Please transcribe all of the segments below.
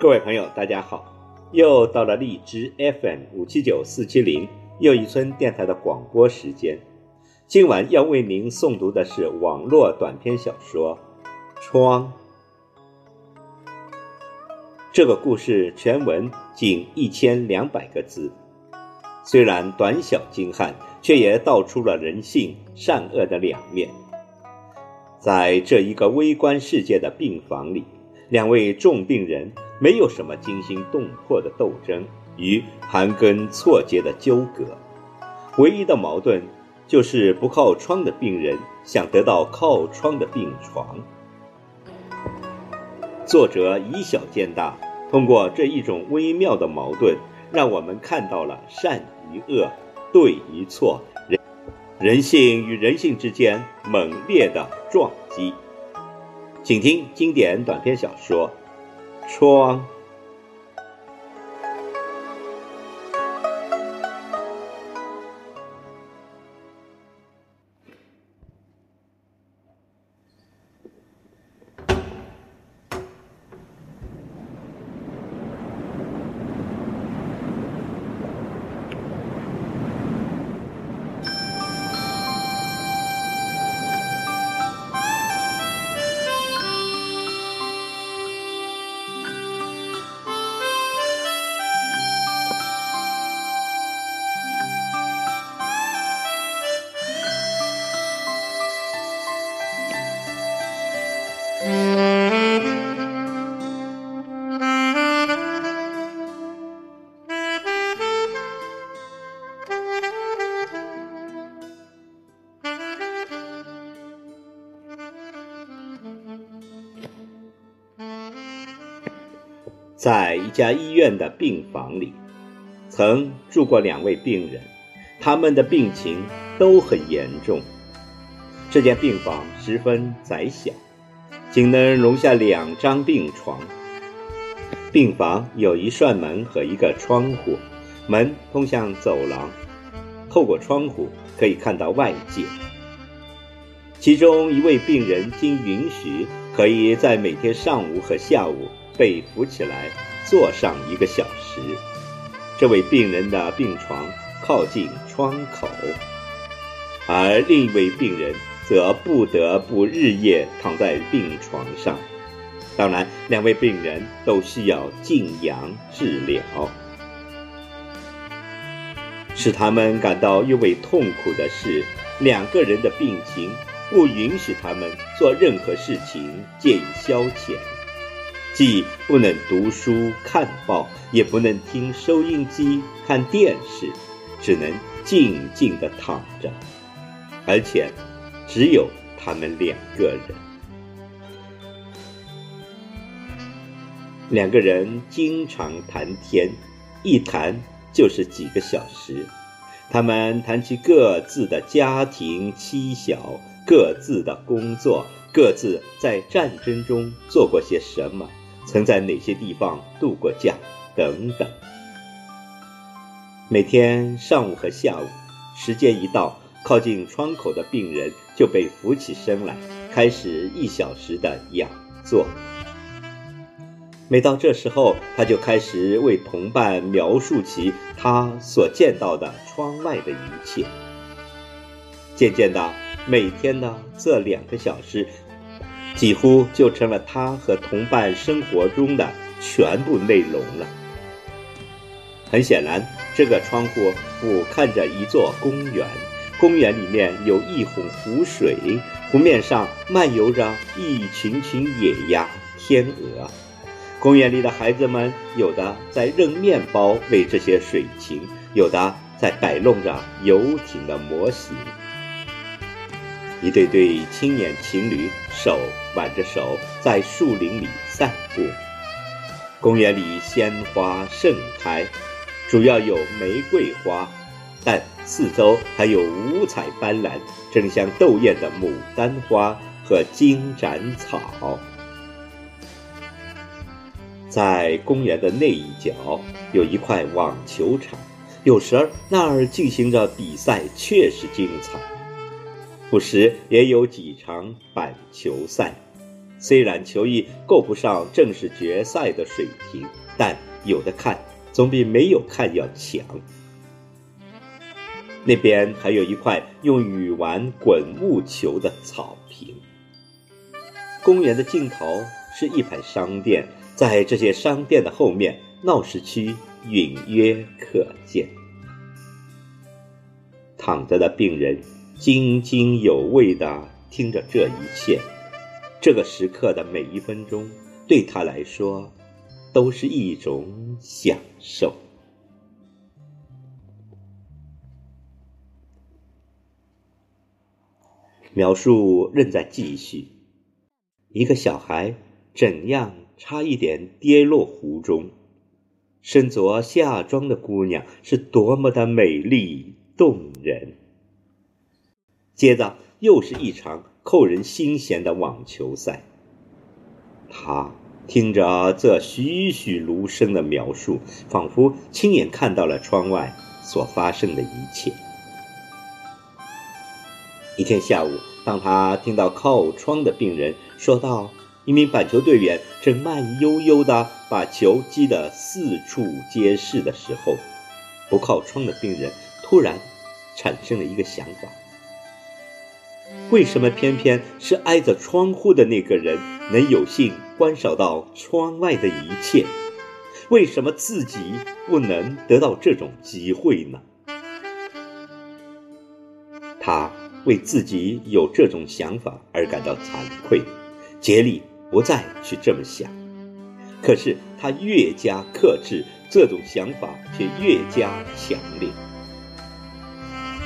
各位朋友，大家好！又到了荔枝 FM 五七九四七零又一村电台的广播时间。今晚要为您诵读的是网络短篇小说《窗》。这个故事全文仅一千两百个字，虽然短小精悍，却也道出了人性善恶的两面。在这一个微观世界的病房里。两位重病人没有什么惊心动魄的斗争与盘根错节的纠葛，唯一的矛盾就是不靠窗的病人想得到靠窗的病床。作者以小见大，通过这一种微妙的矛盾，让我们看到了善与恶、对与错、人人性与人性之间猛烈的撞击。请听经典短篇小说《窗》。在一家医院的病房里，曾住过两位病人，他们的病情都很严重。这间病房十分窄小，仅能容下两张病床。病房有一扇门和一个窗户，门通向走廊，透过窗户可以看到外界。其中一位病人经允许，可以在每天上午和下午。被扶起来，坐上一个小时。这位病人的病床靠近窗口，而另一位病人则不得不日夜躺在病床上。当然，两位病人都需要静养治疗。使他们感到尤为痛苦的是，两个人的病情不允许他们做任何事情借以消遣。既不能读书看报，也不能听收音机看电视，只能静静地躺着，而且只有他们两个人。两个人经常谈天，一谈就是几个小时。他们谈起各自的家庭妻小，各自的工作，各自在战争中做过些什么。曾在哪些地方度过假？等等。每天上午和下午，时间一到，靠近窗口的病人就被扶起身来，开始一小时的仰坐。每到这时候，他就开始为同伴描述起他所见到的窗外的一切。渐渐的，每天的这两个小时。几乎就成了他和同伴生活中的全部内容了。很显然，这个窗户俯瞰着一座公园，公园里面有一泓湖水，湖面上漫游着一群群野鸭、天鹅。公园里的孩子们，有的在扔面包喂这些水禽，有的在摆弄着游艇的模型。一对对青年情侣手挽着手在树林里散步。公园里鲜花盛开，主要有玫瑰花、但四周还有五彩斑斓、争相斗艳的牡丹花和金盏草。在公园的那一角有一块网球场，有时那儿进行着比赛，确实精彩；不时也有几场板球赛，虽然球艺够不上正式决赛的水平，但有的看总比没有看要强。那边还有一块用雨玩滚木球的草坪。公园的尽头是一排商店。在这些商店的后面，闹市区隐约可见。躺着的病人津津有味地听着这一切，这个时刻的每一分钟，对他来说，都是一种享受。描述仍在继续，一个小孩怎样？差一点跌落湖中，身着夏装的姑娘是多么的美丽动人。接着又是一场扣人心弦的网球赛。他听着这栩栩如生的描述，仿佛亲眼看到了窗外所发生的一切。一天下午，当他听到靠窗的病人说道。一名板球队员正慢悠悠地把球击得四处皆是的时候，不靠窗的病人突然产生了一个想法：为什么偏偏是挨着窗户的那个人能有幸观赏到窗外的一切？为什么自己不能得到这种机会呢？他为自己有这种想法而感到惭愧，竭力。不再去这么想，可是他越加克制，这种想法却越加强烈。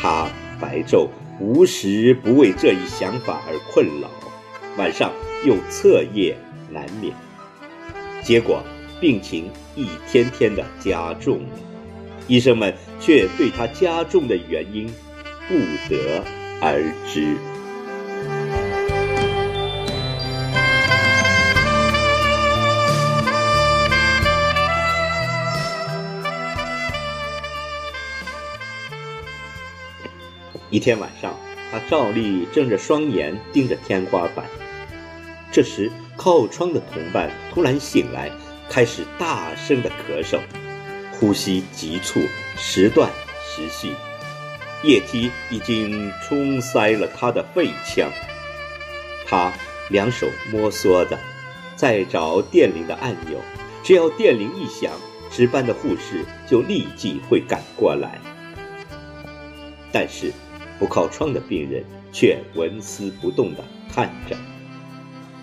他白昼无时不为这一想法而困扰，晚上又彻夜难眠，结果病情一天天的加重了。医生们却对他加重的原因不得而知。一天晚上，他照例睁着双眼盯着天花板。这时，靠窗的同伴突然醒来，开始大声的咳嗽，呼吸急促，时断时续，液体已经冲塞了他的肺腔。他两手摸索着，在找电铃的按钮，只要电铃一响，值班的护士就立即会赶过来。但是。不靠窗的病人却纹丝不动地看着，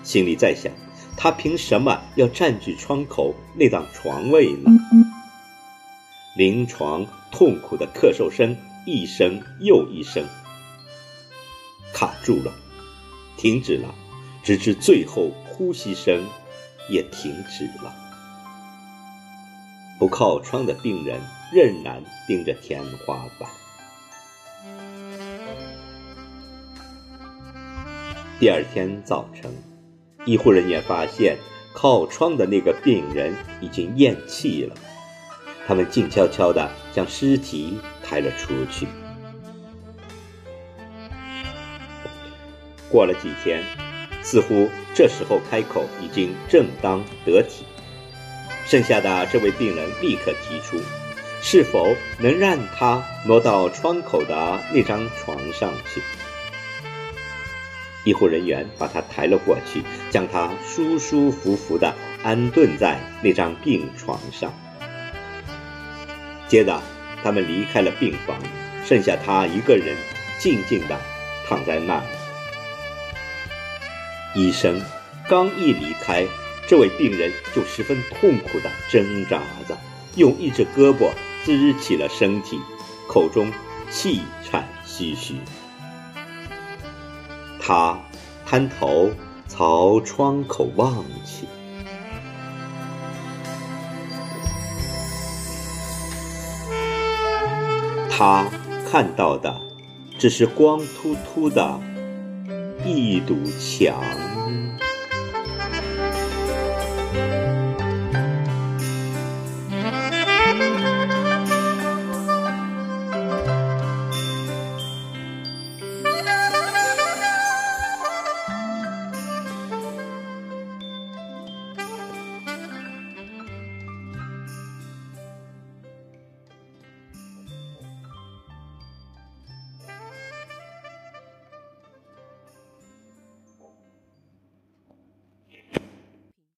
心里在想：他凭什么要占据窗口那张床位呢？临床痛苦的咳嗽声一声又一声，卡住了，停止了，直至最后呼吸声也停止了。不靠窗的病人仍然盯着天花板。第二天早晨，医护人员发现靠窗的那个病人已经咽气了。他们静悄悄地将尸体抬了出去。过了几天，似乎这时候开口已经正当得体。剩下的这位病人立刻提出，是否能让他挪到窗口的那张床上去。医护人员把他抬了过去，将他舒舒服服地安顿在那张病床上。接着，他们离开了病房，剩下他一个人静静地躺在那儿。医生刚一离开，这位病人就十分痛苦地挣扎着，用一只胳膊支起了身体，口中气喘吁吁。他探头朝窗口望去，他看到的只是光秃秃的一堵墙。